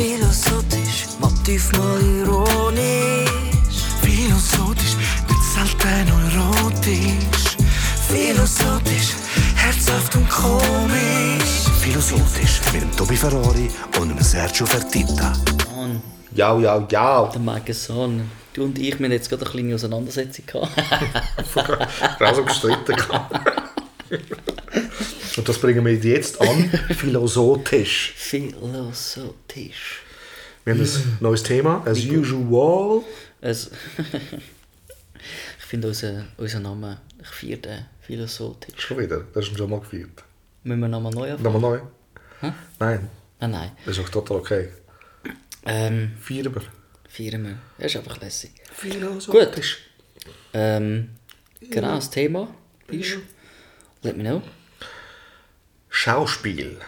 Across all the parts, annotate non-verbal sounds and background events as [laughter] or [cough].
Philosophisch, Motiv mal ironisch. Philosophisch, nicht selten erotisch. Philosophisch, herzhaft und komisch. Philosophisch mit dem Tobi Ferrari und dem Sergio Fertitta. Mann, Ja, ja, ja. der Megason. Du und ich, wir haben jetzt gerade eine kleine Auseinandersetzung gehabt. [laughs] Gerade so gestritten. [laughs] Und das bringen wir jetzt an. [laughs] Philosophisch. Philosophisch. Wir haben ein neues Thema. As usual. Also, [laughs] ich finde unseren unser Namen, ich feiere den philosophisch. Schon wieder. Das ist schon mal gefeiert. Müssen wir nochmal neu anfangen? Nochmal neu? Nein, Ah, nein. das ist auch total okay. Ähm, Feiern wir. feiern wir. Das ist einfach lässig. Philosophisch. Ähm, genau, das Thema ist, let me know. Schauspiel.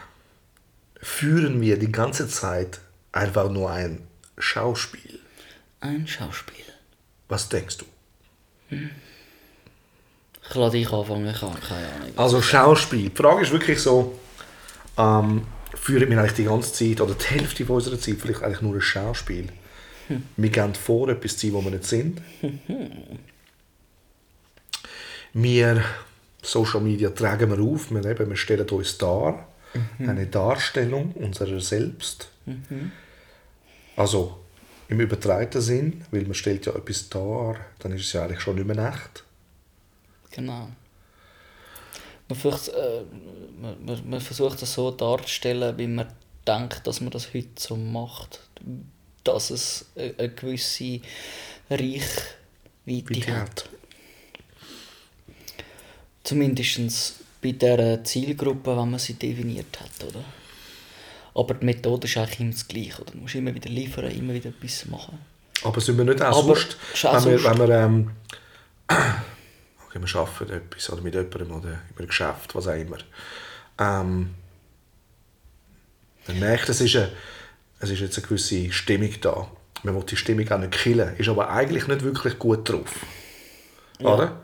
Führen wir die ganze Zeit einfach nur ein Schauspiel? Ein Schauspiel. Was denkst du? Ich lasse dich anfangen, ich habe keine Ahnung. Also Schauspiel. Die Frage ist wirklich so, ähm, führen wir eigentlich die ganze Zeit oder die Hälfte von unserer Zeit vielleicht eigentlich nur ein Schauspiel? Wir gehen vor, etwas zu wo wir nicht sind. wir, Social Media, tragen wir auf, wir, eben, wir stellen uns dar, eine Darstellung unserer selbst. Also im übertreiten Sinn, weil man stellt ja etwas dar, dann ist es ja eigentlich schon nicht mehr echt. Genau. Man, versucht, äh, man, man, versucht es so darzustellen, wie man denkt, dass man das heute so macht. Dass es eine, gewisse Reichweite Wie hat. hat. Zumindest bei der Zielgruppe, wenn man sie definiert hat, oder? Aber die Methode ist eigentlich immer das Gleiche, oder? Du musst immer wieder liefern, immer wieder etwas machen. Aber sind wir nicht auch Aber sonst, wenn wir, wenn wir, ähm, [clears throat] okay, wir arbeiten etwas oder mit jemandem oder in einem Geschäft, was auch immer, ähm, man merkt, es ist, eine, es ist jetzt eine gewisse Stimmung da. Man will die Stimmung auch nicht killen, ist aber eigentlich nicht wirklich gut drauf. Oder?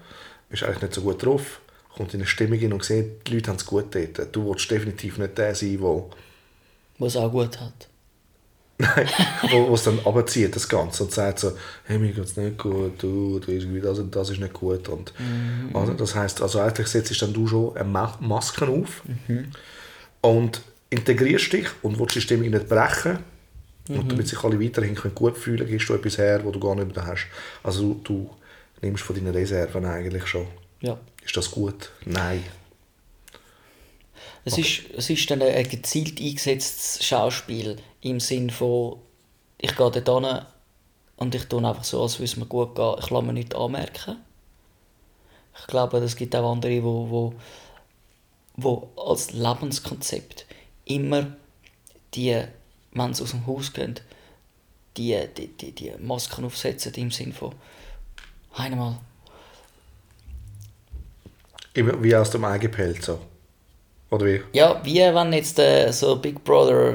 Ist eigentlich nicht so gut drauf, kommt in eine Stimmung hin und sieht, die Leute haben es gut dort. Du willst definitiv nicht der sein, der Was auch gut hat. Nein, [laughs] wo es dann abzieht, das Ganze, und sagt so, hey, mir geht's nicht gut, du, du irgendwie, das und das ist nicht gut. Und, also, das heisst, also eigentlich setzt dann du schon eine Ma Maske auf und integrierst dich und willst die Stimmung nicht brechen. Und damit sich alle weiterhin können gut fühlen können, gibst du etwas her, wo du gar nicht mehr hast. Also du, du nimmst von deinen Reserven eigentlich schon. Ja. Ist das gut? Nein. Es, ist, es ist dann ein gezielt eingesetztes Schauspiel im Sinn von, ich gehe dort hin und ich tue einfach so, als würde es mir gut gehen. Ich lasse mir nichts anmerken. Ich glaube, es gibt auch andere, wo, wo, wo als Lebenskonzept immer die, wenn sie aus dem Haus gehen, die, die, die, die Masken aufsetzen im Sinn von einmal wie aus dem eigenen Pelz. So. Oder wie? Ja, wie wenn jetzt äh, so Big Brother,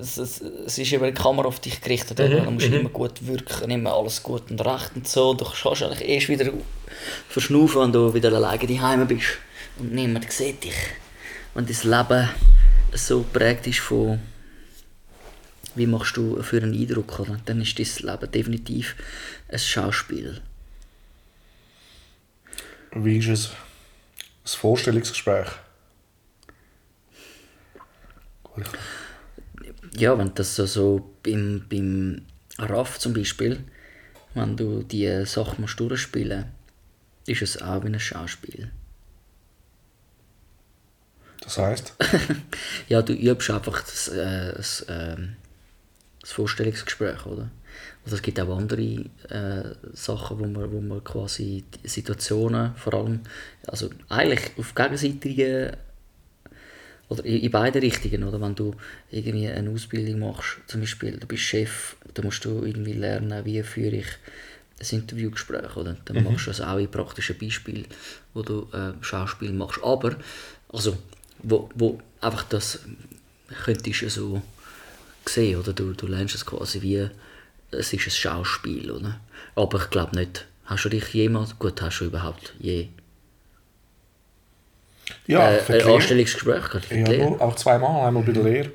es, es, es ist über die Kamera auf dich gerichtet, oder? du musst immer gut wirken, immer alles gut und recht und so. Du kannst eigentlich erst wieder verschnaufen, wenn du wieder alleine daheim bist und niemand sieht dich. Wenn dein Leben so geprägt ist von wie machst du für einen Eindruck, oder? dann ist dein Leben definitiv ein Schauspiel. Wie ist es? Das Vorstellungsgespräch. Ja, wenn das so, so beim, beim RAF zum Beispiel, wenn du die Sachen musst durchspielen ist es auch wie ein Schauspiel. Das heisst? [laughs] Ja, du übst einfach das, äh, das, ähm, das Vorstellungsgespräch, oder? Also es gibt auch andere äh, Sachen, wo man, wo man quasi Situationen vor allem, also eigentlich auf gegenseitigen oder in in beide Richtungen, oder? Wenn du irgendwie eine Ausbildung machst, zum Beispiel, du bist Chef, dann musst du irgendwie lernen, wie führe ich ein Interviewgespräch, oder? Dann machst du das auch in praktischen Beispielen, wo du äh, Schauspiel machst. Aber, also, wo, wo einfach das könntest du so sehen, oder? Du, du lernst es quasi wie, es ist ein Schauspiel, oder? Aber ich glaube nicht, hast du dich jemals, gut, hast du überhaupt je Ja, äh, ein. Anstellungsgespräch gehabt? Ja, Lehre? auch zweimal. Einmal bei der Lehre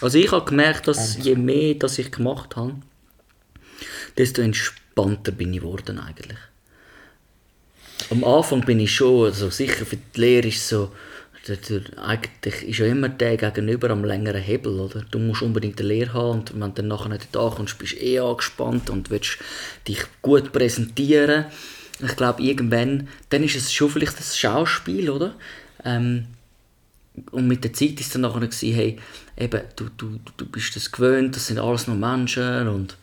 Also ich habe gemerkt, dass je mehr das ich gemacht habe, desto entspannter bin ich geworden eigentlich. Am Anfang bin ich schon, also sicher für die Lehre ist so, der, der, eigentlich ist ja immer der gegenüber am längeren Hebel, oder? Du musst unbedingt eine Lehre haben und wenn du dann nachher nicht da kommst, bist du eh angespannt und willst dich gut präsentieren. Ich glaube, irgendwann, dann ist es schon vielleicht das Schauspiel, oder? Ähm, und mit der Zeit ist dann nachher gewesen, hey, eben, du, du, du bist das gewöhnt, das sind alles nur Menschen und,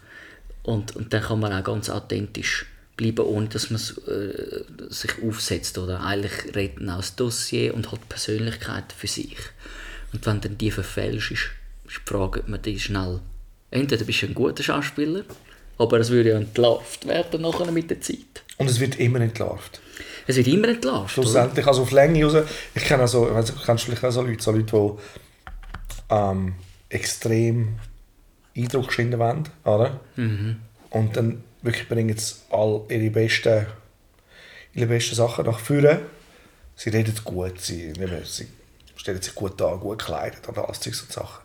und, und dann kann man auch ganz authentisch bleiben, ohne dass man äh, sich aufsetzt. Oder eigentlich redet man aus Dossier und hat Persönlichkeit für sich. Und wenn dann die verfälscht, ist, ist die Frage, ob man die schnell... Entweder bist du ein guter Schauspieler, aber es würde ja entlarvt werden nachher mit der Zeit. Und es wird immer entlarvt. Es wird immer entlarvt, oder? Schlussendlich, also auf Länge raus. Ich kenne also, weißt, du, kennst vielleicht auch so Leute, so Leute, die ähm, extrem Eindruck schinden wollen, oder? Und dann wirklich bringen sie all ihre besten, ihre besten Sachen nach vorne. Sie reden gut, sie, sie stellen sich gut an, gut gekleidet und alles Zeugs und Sachen.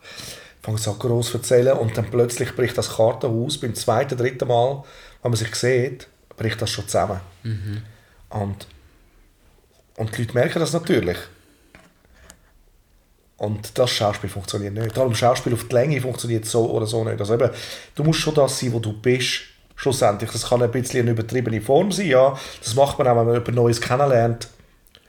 Fangen sie an gross zu erzählen und dann plötzlich bricht das Kartenhaus beim zweiten, dritten Mal, wenn man sich sieht, bricht das schon zusammen. Und, und die Leute merken das natürlich. Und das Schauspiel funktioniert nicht. Darum Schauspiel auf die Länge funktioniert so oder so nicht. Also eben, du musst schon das sein, wo du bist, schlussendlich. Das kann ein bisschen eine übertriebene Form sein, ja. Das macht man auch, wenn man jemand Neues kennenlernt.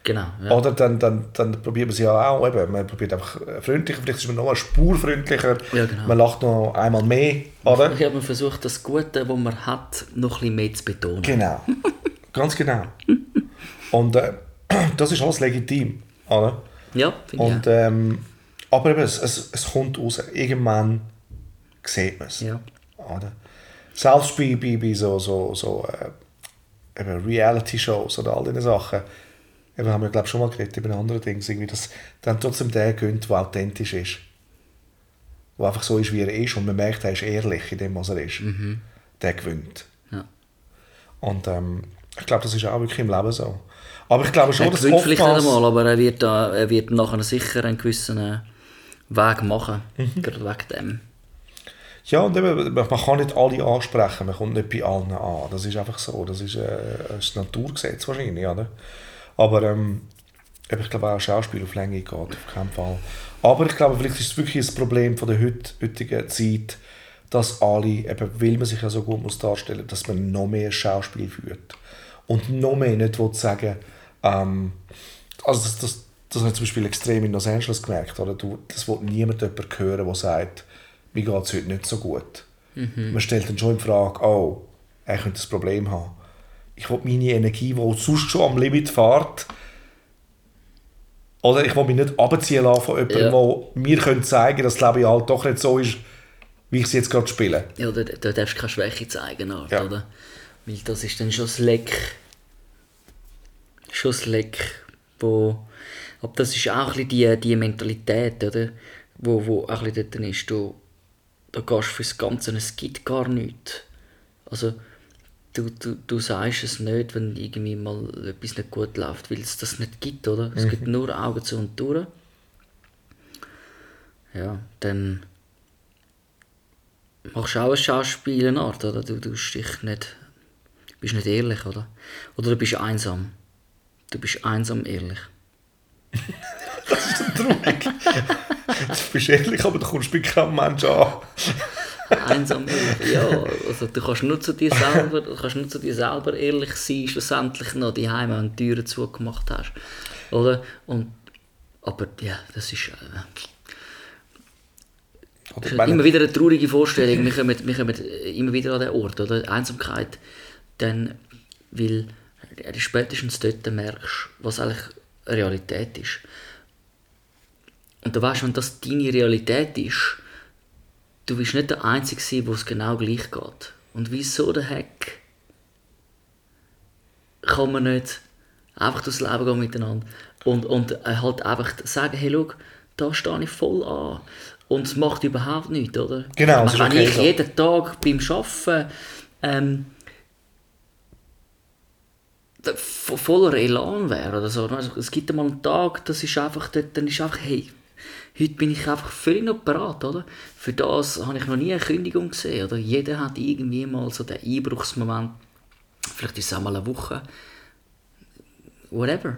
Genau, ja. Oder dann, dann, dann probiert man es ja auch. Eben, man probiert einfach freundlicher, vielleicht ist man noch eine Spur freundlicher. Ja, genau. Man lacht noch einmal mehr, oder? Ich habe versucht, das Gute, das man hat, noch ein bisschen mehr zu betonen. Genau. [laughs] Ganz genau. Und äh, [clears throat] das ist alles legitim, oder? Ja, finde ich Und, ähm, aber eben, es, es, es kommt raus. Irgendwann sieht man es. Ja. Oder? Selbst bei, bei, bei so, so, so äh, Reality-Shows oder all diese Sachen, eben haben wir glaube schon mal geredet über andere Dinge, irgendwie, dass dann trotzdem der gönnt, der authentisch ist. Der einfach so ist, wie er ist und man merkt, er ist ehrlich in dem, was er ist. Der gewinnt. Ja. Und ähm, ich glaube, das ist auch wirklich im Leben so. Aber ich glaube schon, Er dass gewinnt vielleicht nicht oftmals- einmal, aber er wird, da, er wird nachher sicher einen gewissen äh, Weg machen. Mhm. Gerade wegen dem. Ja, und eben, man kann nicht alle ansprechen, man kommt nicht bei allen an. Das ist einfach so, das ist äh, ein Naturgesetz wahrscheinlich, oder? Aber ähm, ich glaube auch Schauspiel auf Länge geht, auf keinen Fall. Aber ich glaube, vielleicht ist es wirklich ein Problem von der heut- heutigen Zeit, dass alle, eben, weil man sich ja so gut muss darstellen dass man noch mehr Schauspiel führt. Und noch mehr nicht will sagen, ähm, also das, das, das habe ich zum Beispiel extrem in Los Angeles gemerkt, oder? Du, das will niemand jemand hören, der sagt, mir geht es heute nicht so gut. Man stellt dann schon in Frage, oh, er könnte das Problem haben. Ich will meine Energie, die sonst schon am Limit fährt, oder ich will mich nicht abziehen lassen von jemandem, Ja. der mir könnte zeigen dass das Leben halt doch nicht so ist, wie ich es jetzt gerade spiele. Ja, da, da darfst du keine Schwäche zeigen, Art, Ja. oder? Weil das ist dann schon das Leck. Schon das Leck, wo... Aber das ist auch ein bisschen die, die Mentalität, oder? Wo, wo auch ein bisschen dort ist. Du, da gehst du fürs Ganze, es gibt gar nichts. Also, du, du, du sagst es nicht, wenn irgendwie mal etwas nicht gut läuft, weil es das nicht gibt, oder? Es gibt nur Augen zu und durch. Ja, dann machst du auch eine Art, oder? Du tust dich nicht, bist nicht ehrlich, oder? Oder du bist einsam. Du bist einsam ehrlich. [laughs] [laughs] Du bist ehrlich, aber du kommst bei keinem Menschen an. [laughs] Einsam ehrlich, ja. Also du kannst nur zu dir selber, du kannst nur zu dir selber ehrlich sein, schlussendlich noch die Heime und die Türen zugemacht hast. Oder? Und, aber ja, das ist... Äh, Das ist immer wieder eine traurige Vorstellung. Wir kommen, wir kommen immer wieder an den Ort, oder? Einsamkeit. Dann, weil du spätestens dort merkst, was eigentlich Realität ist. Und du weißt, wenn das deine Realität ist, du bist nicht der Einzige sein, wo es genau gleich geht. Und wieso der Heck kann man nicht einfach durchs Leben gehen miteinander und, und äh, halt einfach sagen, hey, schau, da stehe ich voll an. Und es macht überhaupt nichts, oder? Genau, es ist meine, okay Wenn ich so. jeden Tag beim Arbeiten ähm, voller Elan wäre oder so. Also, es gibt einmal einen Tag, das ist einfach, dann ist einfach, hey, Heute bin ich einfach völlig noch bereit, oder? Für das habe ich noch nie eine Kündigung gesehen, oder? Jeder hat irgendwie mal so den Einbruchsmoment, vielleicht ist es auch mal eine Woche, whatever.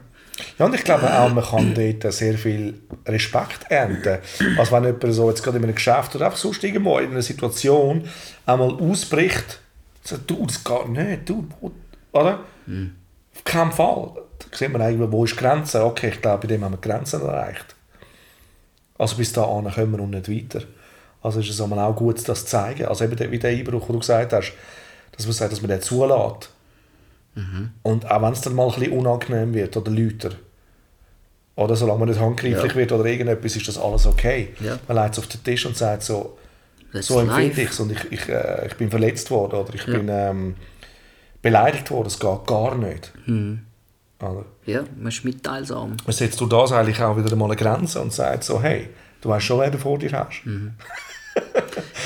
Ja, und ich glaube auch, man kann dort sehr viel Respekt ernten. Also wenn jemand so jetzt gerade in einem Geschäft oder einfach sonst irgendwo in einer Situation einmal ausbricht, sagt, du, das geht nicht, du, oder? Auf keinen Fall. Da sieht man eigentlich, wo ist die Grenze? Okay, ich glaube, bei dem haben wir Grenzen erreicht. Also bis dahin kommen wir und nicht weiter. Also ist es auch gut, das zu zeigen. Also eben wie der Einbruch, den du gesagt hast, dass man sagt, dass man den zulässt. Und auch wenn es dann mal ein bisschen unangenehm wird oder lauter, oder solange man nicht handgreiflich Ja. wird oder irgendetwas, ist das alles okay. Ja. Man legt es auf den Tisch und sagt so, That's so empfinde ich es und ich, ich, äh, ich bin verletzt worden oder ich Ja. bin ähm, beleidigt worden, es geht gar nicht. Mhm. Oder? Ja, man ist mitteilsam. Setzt du das eigentlich auch wieder mal eine Grenze und sagt so, hey, du weißt schon, wer du vor dir hast. [laughs]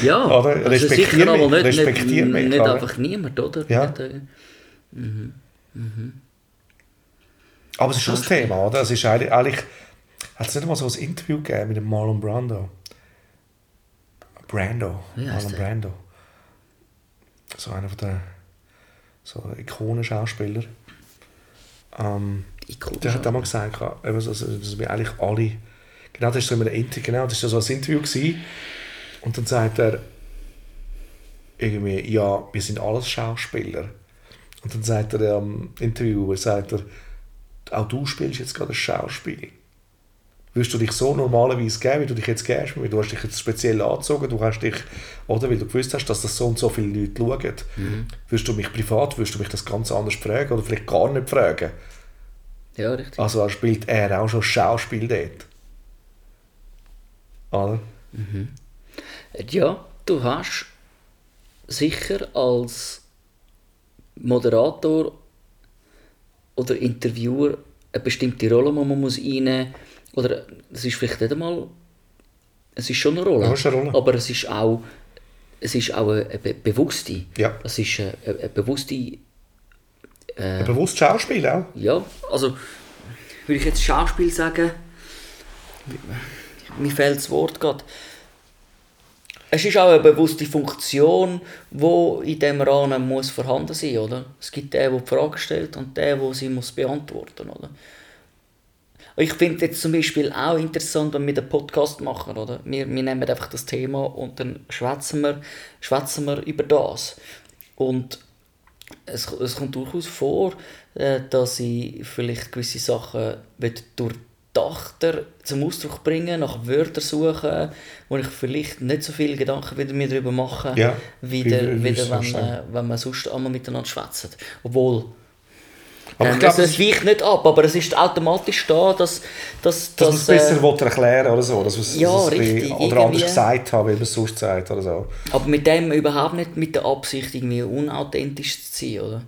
Ja, Oder? also Respektier sicher, aber mich, nicht, respektier nicht, mich, nicht oder? einfach niemand, oder? Ja. Nicht, äh, Aber es ist schon das Thema, oder? Es ist eigentlich, eigentlich hat es nicht mal so ein Interview gegeben mit dem Marlon Brando. Brando. Marlon der? Brando. So einer von der so Ikonen-Schauspieler. Ähm, Ikonisch, der hat mal gesagt, ja, eben so, so, dass wir eigentlich alle, genau, das ist so in einem Interview, genau, das ist so ein Interview gewesen. Und dann sagt er irgendwie, ja, wir sind alles Schauspieler. Und dann sagt er am Interview, sagt er, auch du spielst jetzt gerade ein Schauspiel. Würdest du dich so normalerweise geben, wie du dich jetzt gehst? Du hast dich jetzt speziell angezogen, du hast dich, oder weil du gewusst hast, dass das so und so viele Leute schauen. Würdest du mich privat, würdest du mich das ganz anders fragen oder vielleicht gar nicht fragen? Ja, richtig. Also er spielt er auch schon Schauspiel dort. Oder? Ja, du hast sicher als Moderator oder Interviewer eine bestimmte Rolle, die man muss einnehmen muss. Oder es ist vielleicht nicht einmal... Es ist schon eine Rolle. Ja, eine Rolle. Aber es ist auch, es ist auch eine, eine be bewusste. Ja. Es ist eine, eine bewusste... Ein bewusstes Schauspiel auch. Ja, also würde ich jetzt Schauspiel sagen, mir fehlt das Wort gerade. Es ist auch eine bewusste Funktion, die in diesem Rahmen muss vorhanden sein oder? Es gibt den, der die Frage stellt und den, der sie muss beantworten oder? Ich finde jetzt zum Beispiel auch interessant, wenn wir den Podcast machen, oder? Wir, wir nehmen einfach das Thema und dann schwätzen wir, schwätzen wir über das. Und es, es kommt durchaus vor, äh, dass ich vielleicht gewisse Sachen durchdachter zum Ausdruck bringen, nach Wörtern suchen, wo ich vielleicht nicht so viele Gedanken wieder mir darüber mache, Ja, wieder, wie- wie wieder wenn, äh, wenn man sonst einmal miteinander schwätzt. Obwohl, Aber ähm, ich glaube, es, weicht nicht ab, aber es ist automatisch da, dass, dass, dass man es dass, besser äh, erklären oder so. Dass Ja, dass richtig, Oder anders gesagt haben, wie man es sonst sagt oder so. Aber mit dem überhaupt nicht mit der Absicht, irgendwie unauthentisch zu sein, oder?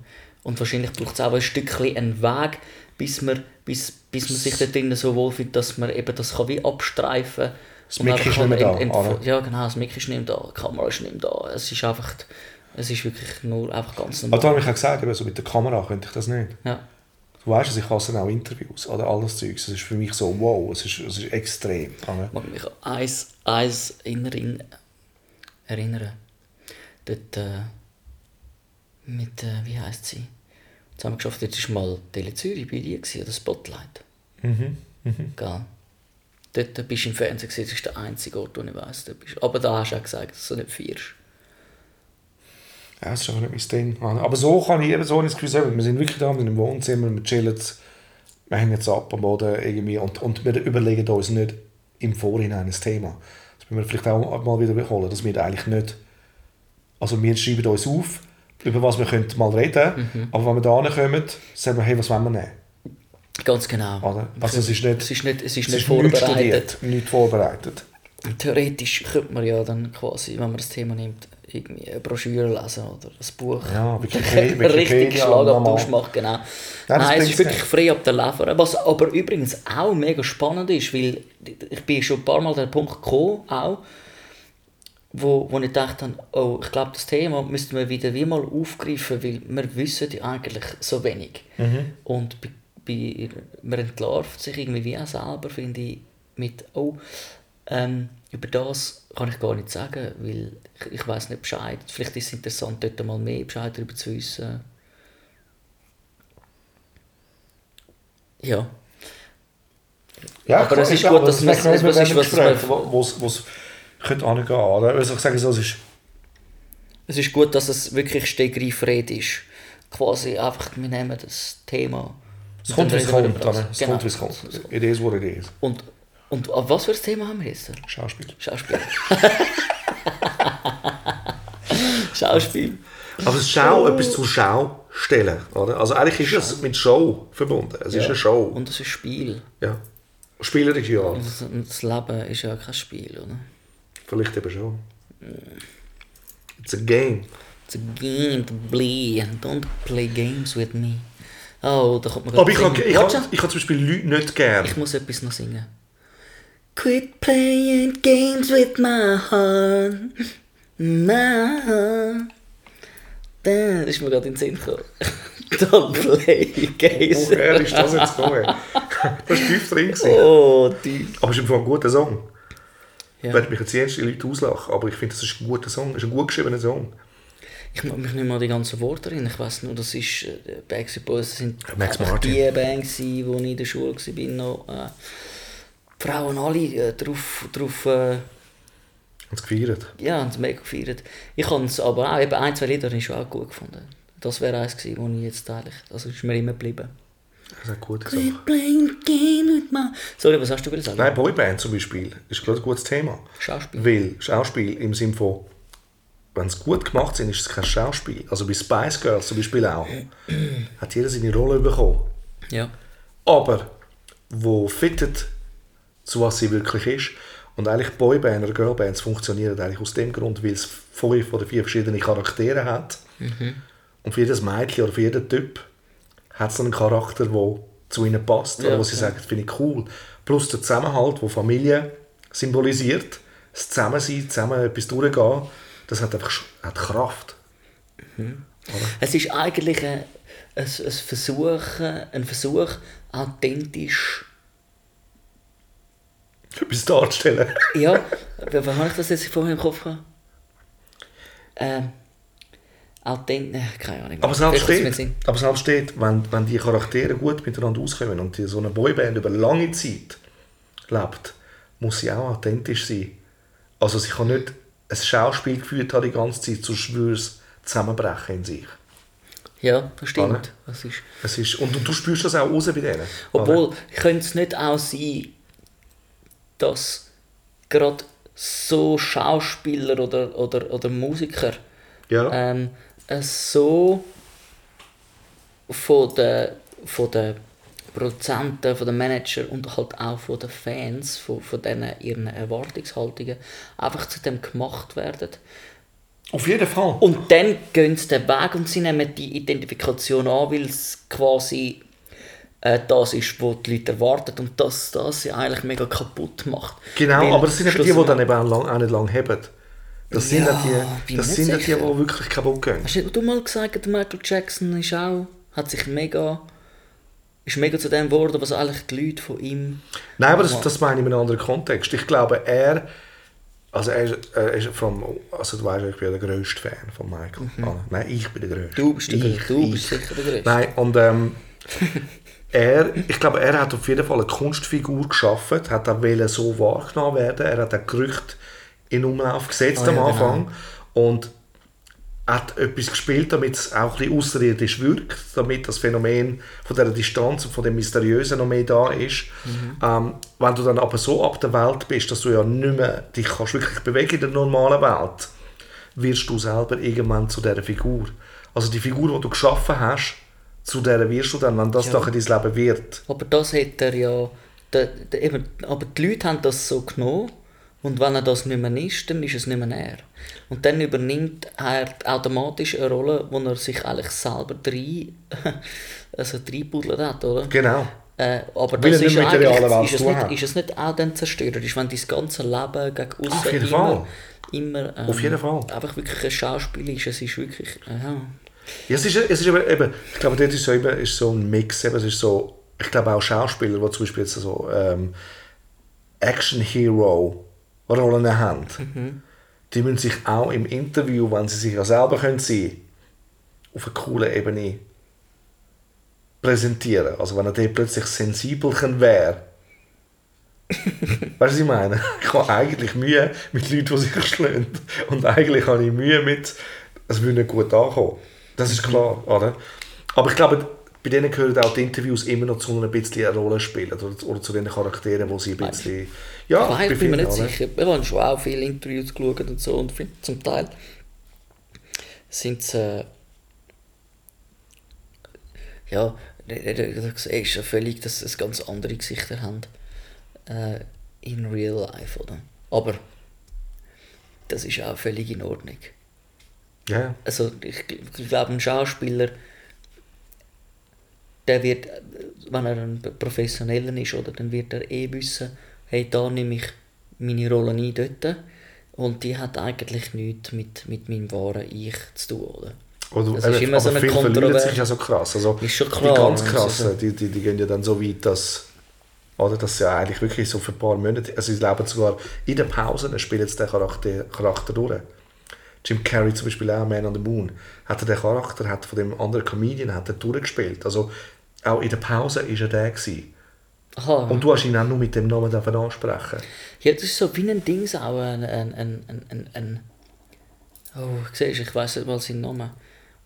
Und wahrscheinlich braucht es auch ein Stückchen einen Weg, bis man, bis, bis man sich da drinnen so wohlfühlt, dass man eben das kann wie abstreifen kann. Das Mic ist nicht mehr da? Ja, genau, das Mic ist nicht mehr da, die Kamera ist nicht mehr da. Es ist einfach, es ist wirklich nur einfach ganz Aber da normal. habe ich auch gesagt, eben so mit der Kamera könnte ich das nicht. Ja. Du weißt ich hasse auch Interviews oder alles Zeugs. Es ist für mich so, wow, es ist, es ist extrem. Ich mich an eins, eins Erinnerung erinnern. Dort äh, mit, äh, wie heisst sie? Zusammen geschafft, dort war mal Tele Zürich bei dir, oder Spotlight. Mhm. Gell? Dort bist du im Fernsehen, das ist der einzige Ort, wo ich weiss, du bist. Aber da hast du auch gesagt, dass du nicht feierst. Ja, das ist einfach nicht mein Ding. Aber so kann ich eben so nicht das Gefühl haben, wir sind wirklich da in einem Wohnzimmer, wir chillen, wir hängen jetzt ab am Boden irgendwie und, und wir überlegen uns nicht im Vorhinein ein Thema. Das müssen wir vielleicht auch mal wieder wiederholen, dass wir eigentlich nicht, also wir schreiben uns auf, über was wir könnten mal reden, Mhm. aber wenn wir da hinkommen, sagen wir, hey, was wollen wir nehmen? Ganz genau. Oder? Also es ist nicht, es ist nicht, es ist es nicht ist vorbereitet. studiert, nicht vorbereitet. Theoretisch könnte man ja dann quasi, wenn man das Thema nimmt, irgendwie eine Broschüre lesen oder ein Buch. Ja, [laughs] Wikipedia- Richtig Wikipedia Schlagabtausch normal. machen, genau. das Nein, es ist wirklich frei ab der Lever. Was aber übrigens auch mega spannend ist, weil ich bin schon ein paar Mal an den Punkt gekommen, auch, wo, wo ich dachte, oh, ich glaube, das Thema müssten wir wieder wie mal aufgreifen, weil wir wissen ja eigentlich so wenig. Mhm. Und bei, bei, man entlarvt sich irgendwie wie auch selber, finde ich, mit, oh, Ähm, über das kann ich gar nicht sagen, weil ich, ich weiß nicht Bescheid. Vielleicht ist es interessant, dort mal mehr Bescheid darüber zu wissen. Ja. Ja, Aber es ist gut, dass das man- es ist was- es- könnte angehen. Oder? Also ich sage so, es ist Es ist gut, dass es wirklich Stegreifrede ist. Quasi einfach, wir nehmen das Thema. Es kommt, wie es kommt. Es Genau. kommt, wie es kommt. It is what it is. Und, und auf was für ein Thema haben wir jetzt? Schauspiel. Schauspiel. [laughs] Schauspiel. Aber es ist auch etwas zur Schau stellen. Oder? Also eigentlich ist es mit Show verbunden. Es ist Ja. eine Show. Und es ist Spiel. Ja. Spielerisch ja. Und das, das Leben ist ja kein Spiel, oder? Vielleicht eben schon. It's a game. It's a game to play. Don't play games with me. Oh, da kommt man Aber ich habe ich hab, ich hab zum Beispiel Leute nicht gern. ich muss etwas noch singen. Quit playing games with my heart. My heart. Das ist mir gerade in den Sinn gekommen. [laughs] Don't play games. Woher ist das jetzt gekommen? [laughs] das war tief drin. gewesen. Oh, die. Aber es ist einfach ein guter Song. Ja. Ich werde mich jetzt die ersten Leute auslachen, aber ich finde, das ist ein guter Song. Es ist ein gut geschriebener Song. Ich mag mich nicht mehr an die ganzen Worte erinnern. Ich weiß nur, das ist äh, Backstreet Boys sind Max Martin. die Band gsi, wo ich in der Schule war, noch äh, die Frauen alle äh, drauf, drauf äh, Haben es gefeiert. ja, haben es mega gefeiert. Ich habe es aber auch, eben ein, zwei Lieder habe ich schon auch gut gefunden. Das wäre eins gewesen, wo ich jetzt eigentlich, also ist mir immer geblieben. Das ist eine gute Sache. Sorry, was hast du gesagt? Nein, Boyband zum Beispiel ist gerade ein gutes Thema. Schauspiel. Weil Schauspiel im Sinne von, wenn sie gut gemacht sind, ist es kein Schauspiel. Also bei Spice Girls zum Beispiel auch. hat jeder seine Rolle bekommen. Ja. aber wo fittet zu was sie wirklich ist. Und eigentlich Boyband oder Girlbands funktionieren eigentlich aus dem Grund, weil es fünf oder vier verschiedene Charaktere hat. Und für jedes Mädchen oder für jeden Typ hat es einen Charakter, der zu ihnen passt. oder Ja, wo sie ja. sagen, das finde ich cool. Plus der Zusammenhalt, der Familie symbolisiert. Das Zusammensein, zusammen etwas durchgehen, das hat einfach hat Kraft. Es ist eigentlich ein, ein, ein, Versuch, ein Versuch, authentisch Etwas darzustellen. [laughs] Ja, wie habe ich das jetzt vorhin im Kopf gehabt? Ähm, authentisch, äh, keine Ahnung. Aber selbst steht, aber selbst steht wenn, wenn die Charaktere gut miteinander auskommen und die, so eine Boyband über lange Zeit lebt, muss sie auch authentisch sein. Also sie kann nicht ein Schauspiel geführt haben die ganze Zeit, sonst würde es zusammenbrechen in sich. Ja, das stimmt. Das ist, Es ist, und, und du spürst das auch raus bei denen. obwohl, könnte es nicht auch sein, dass gerade so Schauspieler oder, oder, oder Musiker Ja. ähm, es so von den, von den Produzenten, von den Manager und halt auch von den Fans, von, von denen ihren Erwartungshaltungen einfach zu dem gemacht werden. Auf jeden Fall. Und dann gehen sie den Weg und sie nehmen die Identifikation an, weil es quasi äh, das ist, was die Leute erwarten und das das sie eigentlich mega kaputt macht. Genau, Weil aber das sind eben die, die dann eben auch, lang, auch nicht lange haben. Das sind Ja, die, das sind die, die wirklich kaputt gehen. Hast du mal gesagt, Michael Jackson ist auch, hat sich mega, ist mega zu dem geworden, was eigentlich die Leute von ihm... Nein, aber das, das meine ich in einem anderen Kontext. Ich glaube, er, also er, ist- er ist vom, also du weißt, ich bin der grösste Fan von Michael. Ah, Nein, ich bin der grösste. Mhm. Du bist der ich. Du ich. bist sicher der Grösste. Nein, und ähm, [laughs] er, ich glaube, er hat auf jeden Fall eine Kunstfigur geschaffen, hat auch so wahrgenommen werden. Er hat auch Gerüchte in Umlauf gesetzt am ja, Anfang und hat etwas gespielt, damit es auch ein bisschen außerirdisch wirkt, damit das Phänomen von der Distanz und von dem Mysteriösen noch mehr da ist. Ähm, wenn du dann aber so ab der Welt bist, dass du ja nicht mehr dich kannst wirklich bewegen in der normalen Welt, wirst du selber irgendwann zu dieser Figur. Also die Figur, die du geschaffen hast, zu der wirst du dann, wenn das Ja. nachher dein Leben wird. Aber das hat er ja... Der, der, eben, aber die Leute haben das so genommen und wenn er das nicht mehr ist, dann ist es nicht mehr er. Und dann übernimmt er automatisch eine Rolle, wo er sich eigentlich selber rein, [laughs] also reinbuddelt hat, oder? Genau. Äh, aber Weil das ist, nicht mit der realen Welt eigentlich, ist, es nicht, ist es nicht auch dann zerstörerisch, wenn dein ganze Leben gegen außen immer, Fall. immer ähm, Auf jeden Fall. einfach wirklich ein Schauspiel ist. Es ist wirklich... äh, Ja. Es ist, es ist eben, ich glaube, dort ist so, eben, ist so ein Mix. Eben, es ist so, ich glaube auch Schauspieler, die zum Beispiel jetzt so ähm, Action Hero Rollen haben, die müssen sich auch im Interview, wenn sie sich ja selber können sein auf einer coolen Ebene präsentieren. Also wenn er dort plötzlich sensibel wäre. [laughs] weißt du, was ich meine? Ich habe eigentlich Mühe mit Leuten, die sich schlagen. Und eigentlich habe ich Mühe mit, es würde nicht gut ankommen. Das ist klar, oder? Aber ich glaube, bei denen gehören auch die Interviews immer noch zu ein bisschen eine Rolle spielen. Oder, oder zu den Charakteren, wo sie ein bisschen... Ja, ich bei bin mir nicht sicher. Wir haben schon auch viele Interviews geschaut und so und zum Teil sind es äh, ja, du siehst ja völlig, dass es ganz andere Gesichter haben äh, in real life, oder? Aber das ist auch völlig in Ordnung. Ja, Also ich, ich glaube, ein Schauspieler, der wird, wenn er ein Professioneller ist, oder, dann wird er eh wissen, hey, da nehme ich meine Rolle ein dort. Und die hat eigentlich nichts mit, mit meinem wahren Ich zu tun, oder? Oder, Das ist eben, immer so eine Kontroverse. sich ja so krass. Also, Ist schon Die klar, ganz also krassen, so- die, die, die gehen ja dann so weit, dass, oder, dass sie ja eigentlich wirklich so für ein paar Monate, also sie leben sogar in den Pausen, spielen jetzt den Charakter, Charakter durch. Jim Carrey zum Beispiel auch, Man on the Moon, hat er den Charakter hat von dem anderen Comedian hat er durchgespielt. Also auch in der Pause war er der. Gewesen. Aha. Und du hast ihn auch nur mit dem Namen ansprechen. Ja, das ist so wie ein Dings auch, ein, ein, ein, ein, ein, oh, siehst ich weiß nicht mal seinen Namen,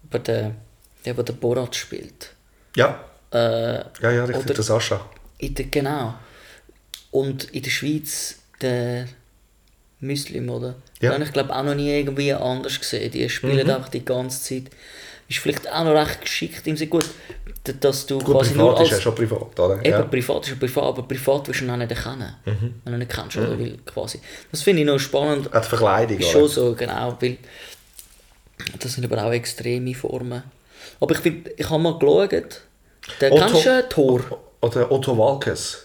aber der, der, der Borat spielt. Ja, Äh, ja, ja, richtig, der Sascha. in der, genau. Und in der Schweiz der Muslim, oder? Ja. Den habe ich glaube auch noch nie irgendwie anders gesehen. Die spielen Mhm. einfach die ganze Zeit. Ist vielleicht auch noch recht geschickt im Sinne, gut, dass du Gut, quasi nur privat ist als... er schon privat, oder? Eben, Ja. privat ist ja privat, aber privat wirst du ihn auch nicht erkennen. Mhm. Wenn du ihn nicht kennst, oder? Weil quasi... Das finde ich noch spannend. Hat Verkleidung, Ist schon so, genau, weil das sind aber auch extreme Formen. Aber ich finde, ich habe mal geschaut, der Otto- kennst du Thor? Oder Otto Walkes.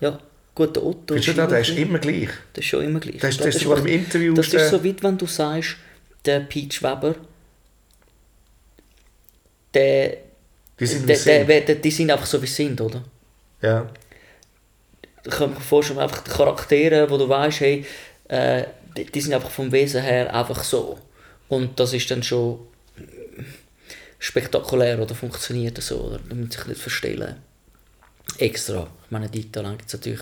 Ja, gut, der Otto du den, der ist immer- gleich. Das ist schon immer gleich. Der ist- Das der ist sogar im Interview Das der- ist so weit, wenn du sagst, der Peach Weber, der, Die sind der, sie. der, der, die sind einfach so wie sie sind, oder? Ja. Ich kann mir vorstellen, einfach die Charaktere, wo du weißt, hey, äh, die, die sind einfach vom Wesen her einfach so. Und das ist dann schon spektakulär oder funktioniert das so, oder? Da muss sich nicht verstellen. Extra. Ich meine, die Talente gibt es natürlich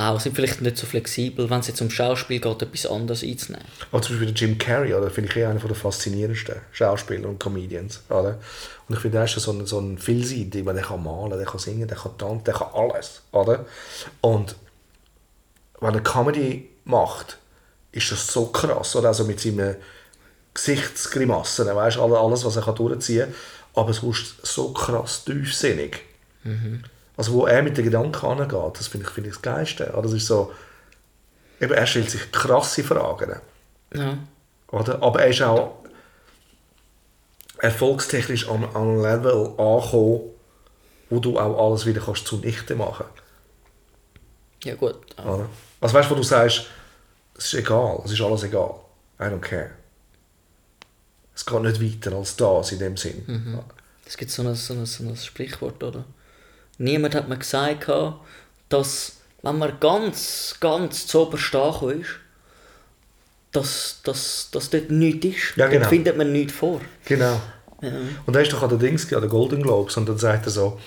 auch, sind vielleicht nicht so flexibel, wenn es jetzt um Schauspiel geht, etwas anderes einzunehmen. Aber zum Beispiel Jim Carrey, oder? finde ich eh einer der faszinierendsten Schauspieler und Comedians. Oder? Und ich finde, er ist so ein, so ein vielseitig, der kann malen, der kann singen, der kann tanzen, der kann alles. Oder? Und wenn er Comedy macht, ist das so krass. Oder? Also mit seinen Gesichtsgrimassen, weißt du, alles, was er kann durchziehen kann. Aber es ist so krass tiefsinnig. Also wo er mit den Gedanken angeht, das finde ich, finde ich das Geilste. Oder? Das ist so, eben, er stellt sich krasse Fragen. Ja. Oder? Aber er ist auch erfolgstechnisch an an einem Level angekommen, wo du auch alles wieder kannst zunichte machen Ja gut. Oder? Also weißt du, wo du sagst, es ist egal, es ist alles egal. I don't care. Es geht nicht weiter als das in dem Sinn. Es gibt so ein, so, ein, so ein Sprichwort, oder? Niemand hat mir gesagt, dass, wenn man ganz, ganz zu oberst ist, dass, dass, dass dort nichts ist. Ja, genau. Dort findet man nichts vor. Genau. Und er ist doch an der Dings, an der Golden Globes, und dann sagt er so,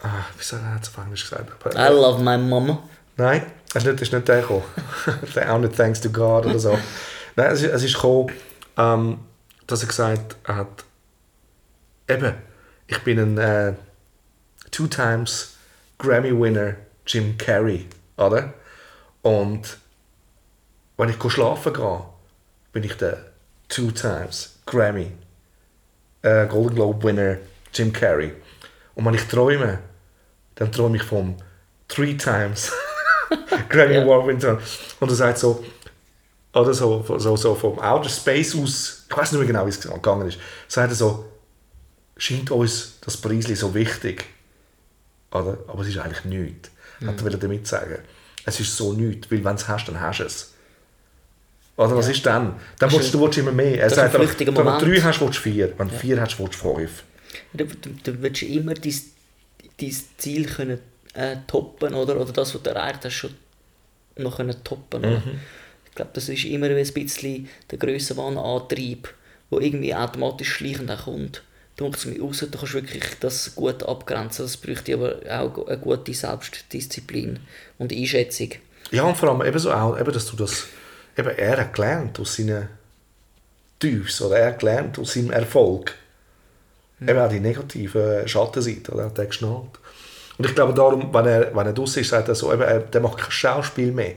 ah, wie soll er jetzt auf Englisch gesagt? Aber, I love my mama. Nein, er ist nicht, ist nicht der gekommen. [laughs] auch nicht thanks to God oder so. Nein, es, ist- es ist gekommen, ähm, dass er gesagt hat, eben, ich bin ein äh, two times Grammy-Winner Jim Carrey, oder? Und wenn ich go schlafen gehe, bin ich der two times Grammy äh, Golden Globe Winner Jim Carrey. Und wenn ich träume, dann träume ich vom three times [laughs] Grammy Ja. Award Winner. Und er sagt so, oder so, so, so vom Outer Space aus, ich weiß nicht mehr genau, wie es gegangen ist, sagt er so, scheint uns das Preisli so wichtig. Oder? Aber es ist eigentlich nichts. Hat er damit sagen. Es ist so nichts, weil wenn du es hast, dann hast du es. Oder was ist dann? Dann willst du, willst immer mehr. Er sagt, wenn du drei hast, willst du vier. Wenn du vier hast, willst du fünf. Du, du willst immer dein, dein Ziel können, äh, toppen oder, oder das, was du erreicht hast, schon noch können toppen oder? Ich glaube, das ist immer ein bisschen der Grössenwahn-Antrieb, der irgendwie automatisch schleichend auch kommt. Es aus, du kannst wirklich das gut abgrenzen. Das bräuchte aber auch eine gute Selbstdisziplin und Einschätzung. Ja, und vor allem eben so auch, eben, dass du das, eben er hat gelernt aus seinen Tiefs oder er hat gelernt aus seinem Erfolg. Eben auch die negativen Schattenseiten, oder? hat er geschnallt. Und ich glaube darum, wenn er, wenn er draus ist, sagt er so, eben, er, der macht kein Schauspiel mehr.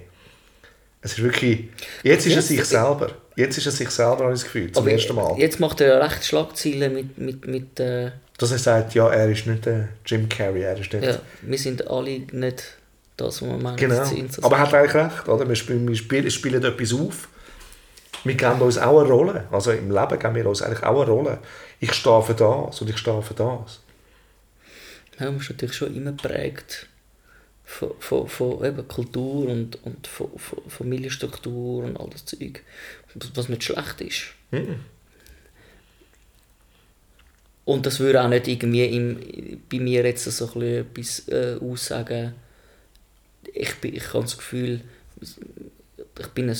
Es ist wirklich, jetzt ist er sich selber. Jetzt ist er sich selber, habe ich das Gefühl, zum Aber ersten Mal. Jetzt macht er recht Schlagzeilen mit, mit, mit äh, Dass er sagt, ja, er ist nicht der Jim Carrey, er ist nicht... ja, wir sind alle nicht das, was wir meinen, Genau. Aber er hat eigentlich recht, oder? Wir spielen, wir spielen, spielen etwas auf. Wir geben uns auch eine Rolle. Also im Leben geben wir uns eigentlich auch eine Rolle. Ich stehe für das und ich stehe für das. Ja, man ist natürlich schon immer geprägt von, von, von eben Kultur und, und von, von Familienstruktur und all das Zeug, was- nicht schlecht ist. Und das würde auch nicht irgendwie im, bei mir jetzt so ein bisschen etwas äh, aussagen. Ich, bin, ich habe das Gefühl, ich bin ein,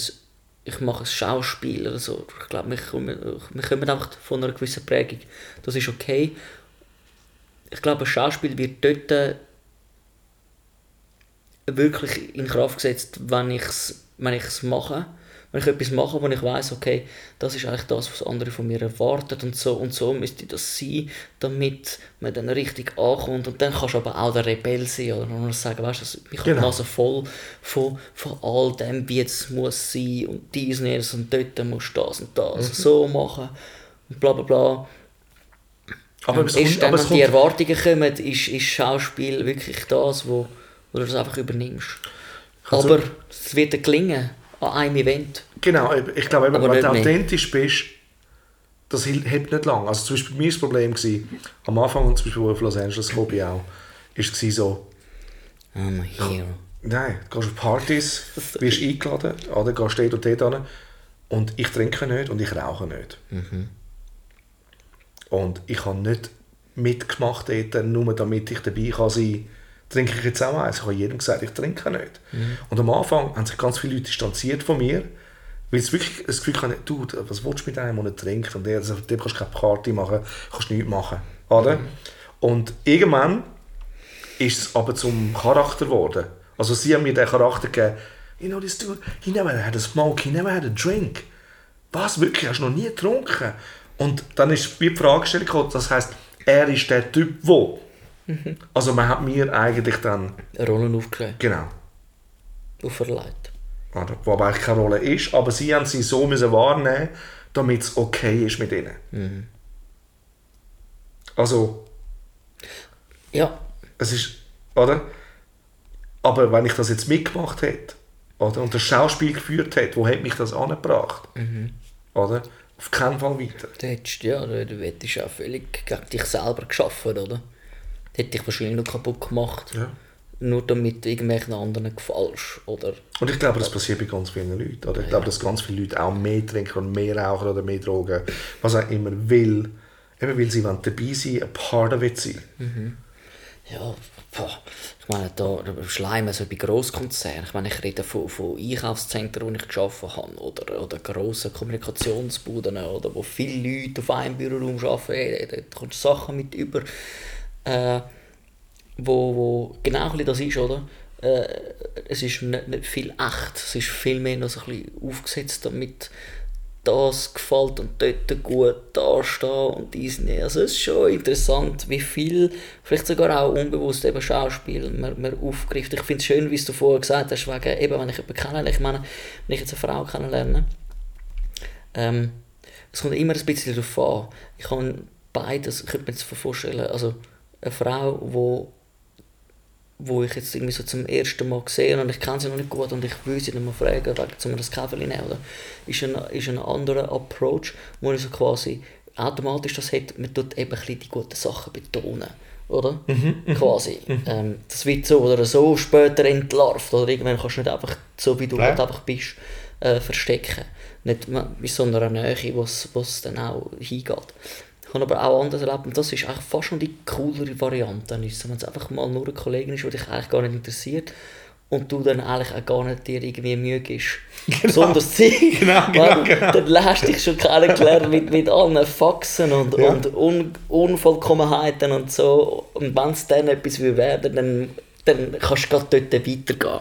ich mache ein Schauspiel oder so. Ich glaube, wir kommen, wir kommen einfach von einer gewissen Prägung. Das ist okay. Ich glaube, ein Schauspiel wird dort wirklich in Kraft gesetzt, wenn ich es wenn ich's mache. Wenn ich etwas mache, wo ich weiß, okay, das ist eigentlich das, was andere von mir erwarten und so und so müsste das sein, damit man dann richtig ankommt. Und dann kannst du aber auch der Rebell sein oder nur sagen, weißt du, ich habe Genau. die Nase voll von, von all dem, wie es muss sein und dies und jenes und dort musst du das und das so machen und bla bla bla. Aber es Erst kommt, dann, aber es wenn die Erwartungen kommen, ist, ist Schauspiel wirklich das, wo, wo du das einfach übernimmst. Also- Aber es wird gelingen an einem Event. genau, ich glaube, eben, wenn du mehr. authentisch bist, das hält nicht lang. Also zum Beispiel bei mir war das Problem, gewesen, am Anfang, zum Beispiel, wo ich auf Los Angeles auch, ist es so, I'm a hero. Nein, du gehst auf Partys, [laughs] wirst eingeladen, oder gehst dort und dort hin und ich trinke nicht und ich rauche nicht. Und ich habe nicht mitgemacht dort, nur damit ich dabei kann sein trinke ich jetzt auch eins. Ich habe jedem gesagt, ich trinke nicht. Und am Anfang haben sich ganz viele Leute distanziert von mir, weil sie wirklich das Gefühl hatten, du, was willst du mit einem, der nicht trinkt? Und der, also, dem kannst du keine Party machen, kannst nichts machen. Oder? Und irgendwann ist es aber zum Charakter geworden. Also sie haben mir den Charakter gegeben, you know this dude, he never had a smoke, he never had a drink. Was, wirklich, hast du noch nie getrunken? Und dann ist die Fragestellung gekommen, das heisst, er ist der Typ, wo. Also man hat mir eigentlich dann, Rollen aufgelegt, genau, auferlegt. oder, wo aber eigentlich keine Rolle ist, aber sie haben sie so müssen wahrnehmen, damit es okay ist mit ihnen. Also, Ja, es ist, oder? Aber wenn ich das jetzt mitgemacht hätte, oder, und das Schauspiel geführt hätte, wo hätte mich das angebracht? Oder? Auf keinen Fall weiter. du hättest, ja, du, du hättest auch völlig gegen dich selber geschaffen, oder? Hätte dich wahrscheinlich noch kaputt gemacht. Ja. Nur damit irgendwelchen anderen gefällst, oder? Und ich glaube, das passiert bei ganz vielen Leuten. Oder? Ich glaube, dass ganz viele Leute auch mehr trinken und mehr rauchen oder mehr Drogen, was auch immer will. Eben weil sie dabei sein, ein Part of it sein. Ja, boah, ich meine, da Schleimen so bei Grosskonzernen. Ich meine, ich rede von, von Einkaufszentren, wo ich gearbeitet habe, oder, oder grossen Kommunikationsbuden, oder wo viele Leute auf einem Büroraum arbeiten. Da kommst du Sachen mit über, äh, wo, wo genau das ist, oder? Äh, es ist nicht, nicht viel echt, es ist viel mehr noch so ein bisschen aufgesetzt, damit das gefällt und dort gut dastehen und dies nicht. Also es ist schon interessant, wie viel, vielleicht sogar auch unbewusst eben Schauspiel man, man aufgreift. Ich finde es schön, wie du vorher gesagt hast, wegen, eben, wenn ich jemanden kennenlerne, ich meine, wenn ich jetzt eine Frau kennenlerne, ähm, es kommt immer ein bisschen darauf an. Ich kann beides, ich könnte mir jetzt vorstellen, also eine Frau, wo wo ich jetzt irgendwie so zum ersten Mal gesehen und ich kenne sie noch nicht gut und ich will sie dann mal fragen, wegen zum das Käferli nehmen, oder? Ist ein, ist ein anderer Approach, wo ich so quasi automatisch das hat, man tut eben ein die guten Sachen betonen, oder? quasi. Ähm, das wird so oder so später entlarvt, oder irgendwann kannst du nicht einfach so, wie du Ja. halt einfach bist, äh, verstecken. Nicht mit so einer Nähe, wo es dann auch hingeht. Habe aber auch anders erlebt und das ist eigentlich fast schon die coolere Variante, wenn es einfach mal nur eine Kollegin ist, die dich eigentlich gar nicht interessiert und du dann eigentlich auch gar nicht dir irgendwie Mühe gibst. [laughs] Besonders sie, Genau, [laughs] genau, weil genau. dann lässt dich schon kennengelernt mit, mit allen Faxen und, Ja. und Un Unvollkommenheiten und so. Und wenn es dann etwas will werden dann, dann kannst du gerade dort weitergehen.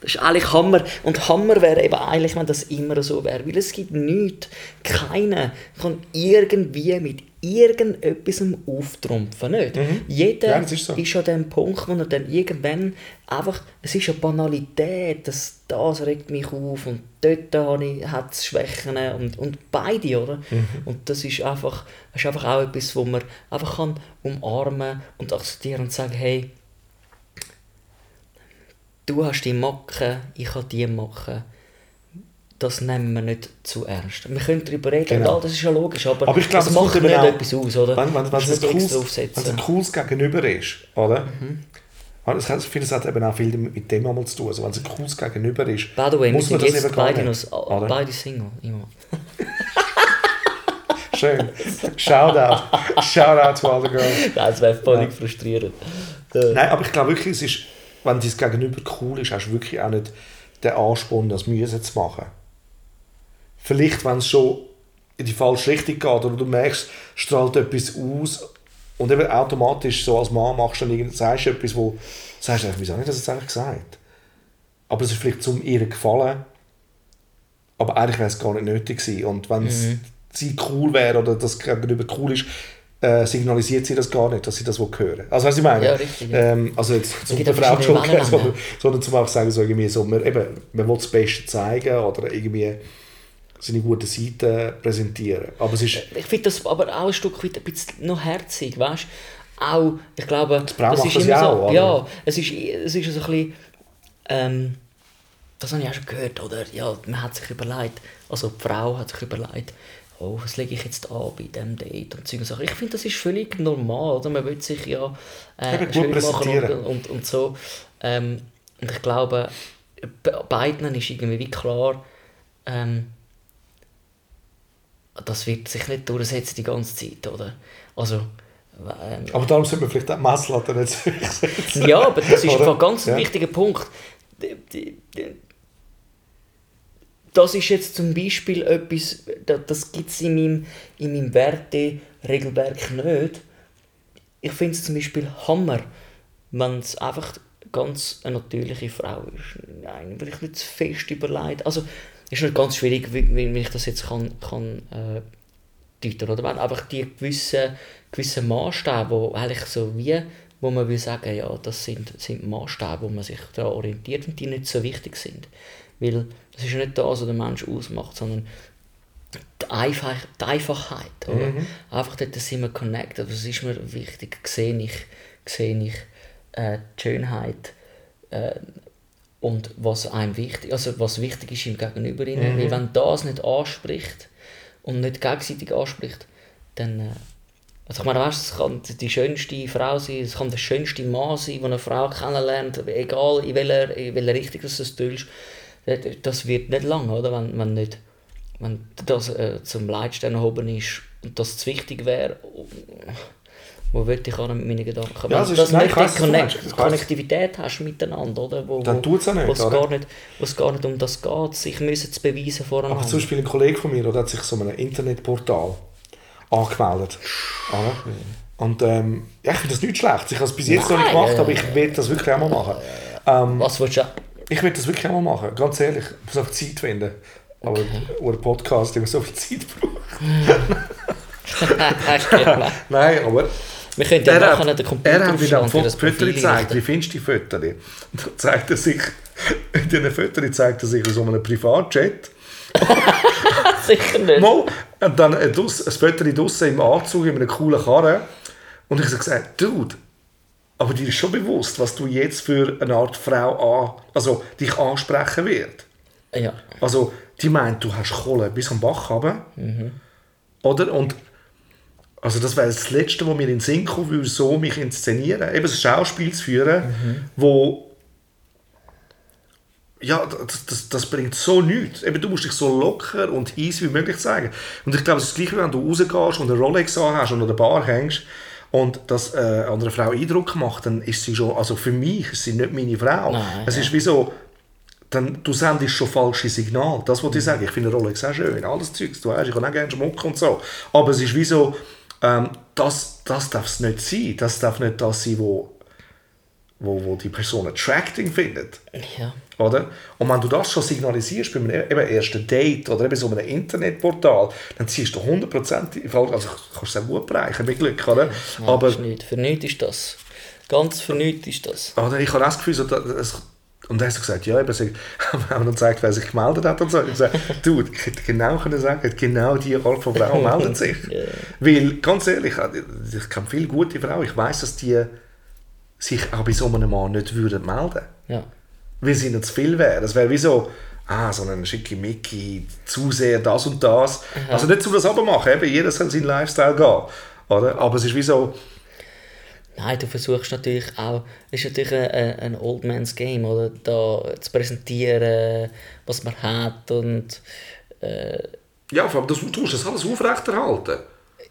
Das ist eigentlich Hammer. Und Hammer wäre eben eigentlich, wenn das immer so wäre. Weil es gibt nichts, keiner kann irgendwie mit irgendetwas auftrumpfen. Nicht? Jeder Mhm. Ja, das ist so. ist an dem Punkt, wo er dann irgendwann einfach, es ist eine Banalität, das, das regt mich auf und dort hat es Schwächen und, und beide, oder? Mhm. Und das ist einfach, das ist einfach auch etwas, wo man einfach kann umarmen und akzeptieren und sagen, hey, du hast die Macke, ich habe die Macke. Das nehmen wir nicht zu ernst. Wir können darüber reden, Genau. ja, das ist ja logisch, aber, Aber ich glaube, das es macht nicht auch- etwas aus, oder? Wenn, wenn, wenn, musst es nicht ein cooles, wenn ein cooles Gegenüber ist, oder? Mhm. Also Ich finde, es hat eben auch viel mit dem einmal zu tun. Also wenn es ein cooles Gegenüber ist, By the way, muss man das jetzt eben gar beide, nicht. noch, beide Single. Immer. [laughs] Schön. Shoutout. Shoutout to all the girls. [laughs] Nein, das wäre völlig frustrierend. Äh, Nein, aber ich glaube wirklich, es ist, wenn dein Gegenüber cool ist, hast du wirklich auch nicht den Ansporn, das müssen zu machen. Vielleicht, wenn es schon in die falsche Richtung geht oder du merkst, strahlt etwas aus und eben automatisch so als Mann machst du dann irgend, sagst du etwas, wo sagst du, wieso habe ich das jetzt eigentlich gesagt? Aber es ist vielleicht zum ihr gefallen, aber eigentlich wäre es gar nicht nötig gewesen. Und wenn es sie cool wäre oder das Gegenüber cool ist, äh, signalisiert sie das gar nicht, dass sie das will hören. Also was ich meine? Ja, richtig, ja. Ähm, also jetzt zum der Frau schon [laughs] sondern, sondern zum auch sagen, so irgendwie so, man, eben, man will das Beste zeigen oder irgendwie seine guten Seiten präsentieren. Aber es ist, Ich finde das aber auch ein Stück weit ein bisschen noch herzig, weißt Auch, ich glaube, das macht ist das immer ja so, auch, ja, es ist, es ist so ein bisschen, ähm, das habe ich auch schon gehört, oder? Ja, man hat sich überlegt, also die Frau hat sich überlegt, oh, was lege ich jetzt an bei diesem Date und Sachen. Ich finde, das ist völlig normal, oder? Man will sich ja äh, schön machen präsentieren. und, und, und so. Ähm, und ich glaube, be- beiden ist irgendwie wie klar, ähm, das wird sich nicht durchsetzen die ganze Zeit, oder? Also, ähm, aber darum sollte man vielleicht auch Messlatte nicht so hoch setzen. ja, aber das ist Oder? ein ganz Ja. wichtiger Punkt. Das ist jetzt zum Beispiel etwas, da- das gibt es in meinem, in meinem Werteregelwerk nicht. Ich finde es zum Beispiel Hammer, wenn es einfach ganz eine natürliche Frau ist. Nein, vielleicht nicht zu fest überlegt. Also, ist nicht ganz schwierig, wie, wie ich das jetzt kann, kann äh, deuten, oder? Wenn einfach die gewissen, gewissen Maßstäbe, wo eigentlich so wie, wo man will sagen, ja, das sind, sind Maßstäbe, wo man sich daran orientiert und die nicht so wichtig sind. Weil das ist ja nicht das, was der Mensch ausmacht, sondern die, Einfach, die Einfachheit. Oder? Einfach dort sind wir connected. Was ist mir wichtig? Sehe ich, sehe ich äh, die Schönheit äh, und was einem wichtig, also was wichtig ist im Gegenüber. Mhm. Weil wenn das nicht anspricht und nicht gegenseitig anspricht, dann äh, also ich meine, weißt, es kann die schönste Frau sein, es kann der schönste Mann sein, den eine Frau kennenlernt, egal in welcher, in welcher Richtung das tust. Das wird nicht lang, oder? Wenn, wenn, nicht, wenn das äh, zum Leitstern erhoben ist und das zu wichtig wäre, wo würde ich auch mit meinen Gedanken? Ja, wenn das du ist- nein, nicht du Connect. Konnektivität hast miteinander, oder? Wo, Dann wo- tut's auch nicht, wo es oder? gar nicht, wo es gar nicht um das geht, sich müssen zu beweisen voreinander. Aber zum Beispiel ein Kollege von mir, der hat sich so einem Internetportal angemeldet. Oder? Und ähm, ja, ich finde das nicht schlecht. Ich habe es bis jetzt noch nicht Nein, gemacht, aber ich will das wirklich auch mal machen. Ähm, Was willst du? ich will das wirklich auch mal machen, ganz ehrlich. Ich muss einfach Zeit finden. Aber ein Podcast, der so viel Zeit braucht. [laughs] [laughs] Nein, aber Wir können ja er nachher hat, den Computer er hat für das Fotos gezeigt. Wie findest du die Fotos? Dann zeigt er sich, in diesen Fotos zeigt er sich aus so einem Privatjet. [laughs] Sicher nicht. Mal, und dann ein, Dus- ein Foto draussen im Anzug, in einem coolen Karren. Und ich habe gesagt, Dude, aber dir ist schon bewusst, was du jetzt für eine Art Frau an, also dich ansprechen wird. Ja. Also, die meint, du hast Kohle bis am Bach runter. Oder? Und also das wäre das Letzte, was mir in den Sinn kommen würde, so mich inszenieren. Eben ein Schauspiel zu führen, wo ja, das, das, das bringt so nichts. Eben, du musst dich so locker und easy wie möglich zeigen. Und ich glaube, es ist das Gleiche, wenn du rausgehst und eine Rolex hast und an der Bar hängst. und dass äh, eine andere Frau Eindruck macht, dann ist sie schon, also für mich ist sie nicht meine Frau. Nein, es ja. ist wie so, dann, du sendest schon falsche Signale. Das wollte ich sagen. Ich finde Rolex auch schön, alles Zeugs, du weißt, ich kann auch gerne Schmuck und so. Aber es ist wie so, ähm, das, das darf es nicht sein. Das darf nicht das sein, wo, wo, wo die Person attracting findet. Ja. Oder? Und wenn du das schon signalisierst bei einem eben ersten Date oder eben so einem Internetportal, dann ziehst du 100% also kannst du es auch gut bereichen mit Glück, oder? Nein, Aber ist nicht. Für nichts ist das. Ganz für nichts ist das. oder ich habe das Gefühl, so, dass, es- und dann hast du gesagt, ja, eben, sie haben dann gezeigt, wer sich gemeldet hat und so. Ich habe gesagt, du, ich hätte genau können sagen, genau die Art von Frau meldet [laughs] sich. Ja. Weil, ganz ehrlich, ich kenne viele gute Frauen, ich weiß, dass die sich auch bei so einem Mann nicht würden melden Ja. weil sie ihnen zu viel wäre. Das wäre wie so, ah, so ein schickimicki, zu sehr das und das. Also nicht zu das machen, eben, jeder soll seinen Lifestyle gehen. Oder? Aber es ist wie so, Nein, du versuchst natürlich auch, es ist natürlich ein, ein Old Man's Game, oder? Da zu präsentieren, was man hat und äh, ja, allem, das, du tust das alles aufrechterhalten.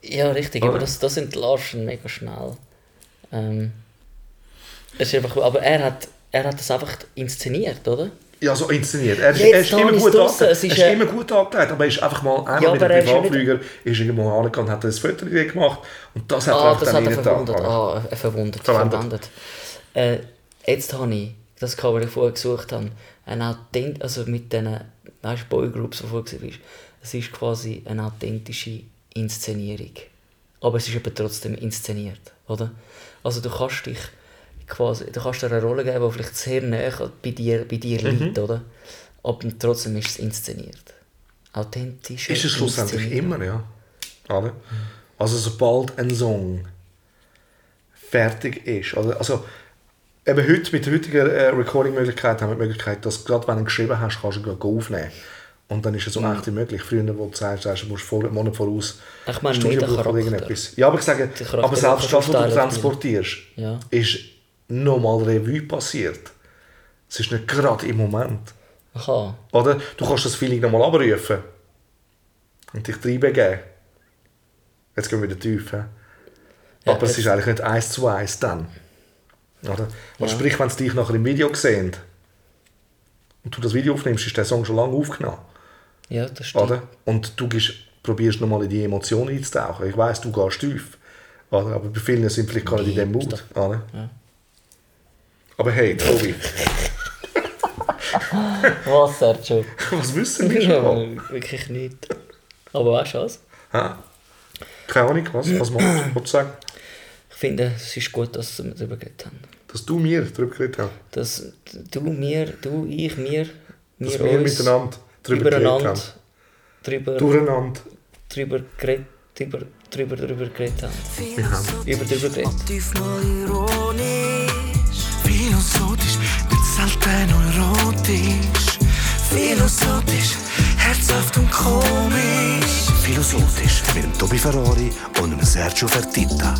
ja, richtig, Oder? aber das, das entlarvst du mega schnell. Ähm, ist einfach, aber er hat, er hat das einfach inszeniert, oder? Ja, so inszeniert. Er, er ist immer gut draussen. Er ist, äh, immer gut angelegt, aber er ist einfach mal einmal Ja, mit einem er ist nicht- Privatflüger ist irgendwo angegangen und hat ein Foto gemacht und das hat er Ah, auch das dann hat er verwundert. Ah, er verwundert. Verwendet. Äh, jetzt habe ich das Cover, das ich vorher gesucht habe, ein Authent also mit diesen weißt, Boygroups, die vorher war. Es ist quasi eine authentische Inszenierung. Aber es ist eben trotzdem inszeniert, oder? Also du kannst dich quasi, du kannst dir eine Rolle geben, die vielleicht sehr nahe bei dir, bei dir Mhm. liegt, oder? Aber trotzdem ist es inszeniert. Authentisch. Ist es schlussendlich immer, ja. Oder? Also sobald ein Song fertig ist, oder? also eben heute mit der heutigen äh, Recording-Möglichkeit haben wir die Möglichkeit, dass gerade wenn du geschrieben hast, kannst du aufnehmen. Und dann ist es so Mhm. echt wie möglich. Früher, wo du sagst, sagst, du musst vor, einen Monat voraus Ich meine, Studio oder irgendetwas. Ja, aber ich sage, aber selbst das, was du transportierst, Ja. ist nochmal Revue passiert. Es ist nicht gerade im Moment. Aha. Oder? Du kannst das Feeling nochmal abrufen und dich reinbegeben. Jetzt gehen wir wieder tief. Ja, Aber es jetzt- ist eigentlich nicht eins zu eins dann. Oder? Was Ja. sprich, wenn sie dich nachher im Video sehen und du das Video aufnimmst, ist der Song schon lange aufgenommen. Ja, das stimmt. Oder? Und du gehst, probierst nochmal in die Emotionen einzutauchen. Ich weiss, du gehst tief. Oder? Aber bei vielen sind vielleicht gar nicht in dem Mut. Oder? Ja. Aber hey, Tobi, Was, Sergio? was wissen wir Ja, schon? wirklich nicht. Aber weißt du was? Hä? Keine Ahnung, was, was machst du? Sagen? Ich finde, es ist gut, dass wir darüber geredet haben. Dass du mir darüber geredet hast. Dass du, mir, du, ich, mir, Dass wir wir uns miteinander darüber geredet haben. drüber, Durcheinander. drüber, geredet, drüber, drüber, drüber geredet haben. Philosophisch Über drüber geredet. Philosophisch, nicht selten erotisch. Philosophisch, herzhaft und komisch. Philosophisch mit dem Tobi Ferrari und dem Sergio Fertitta.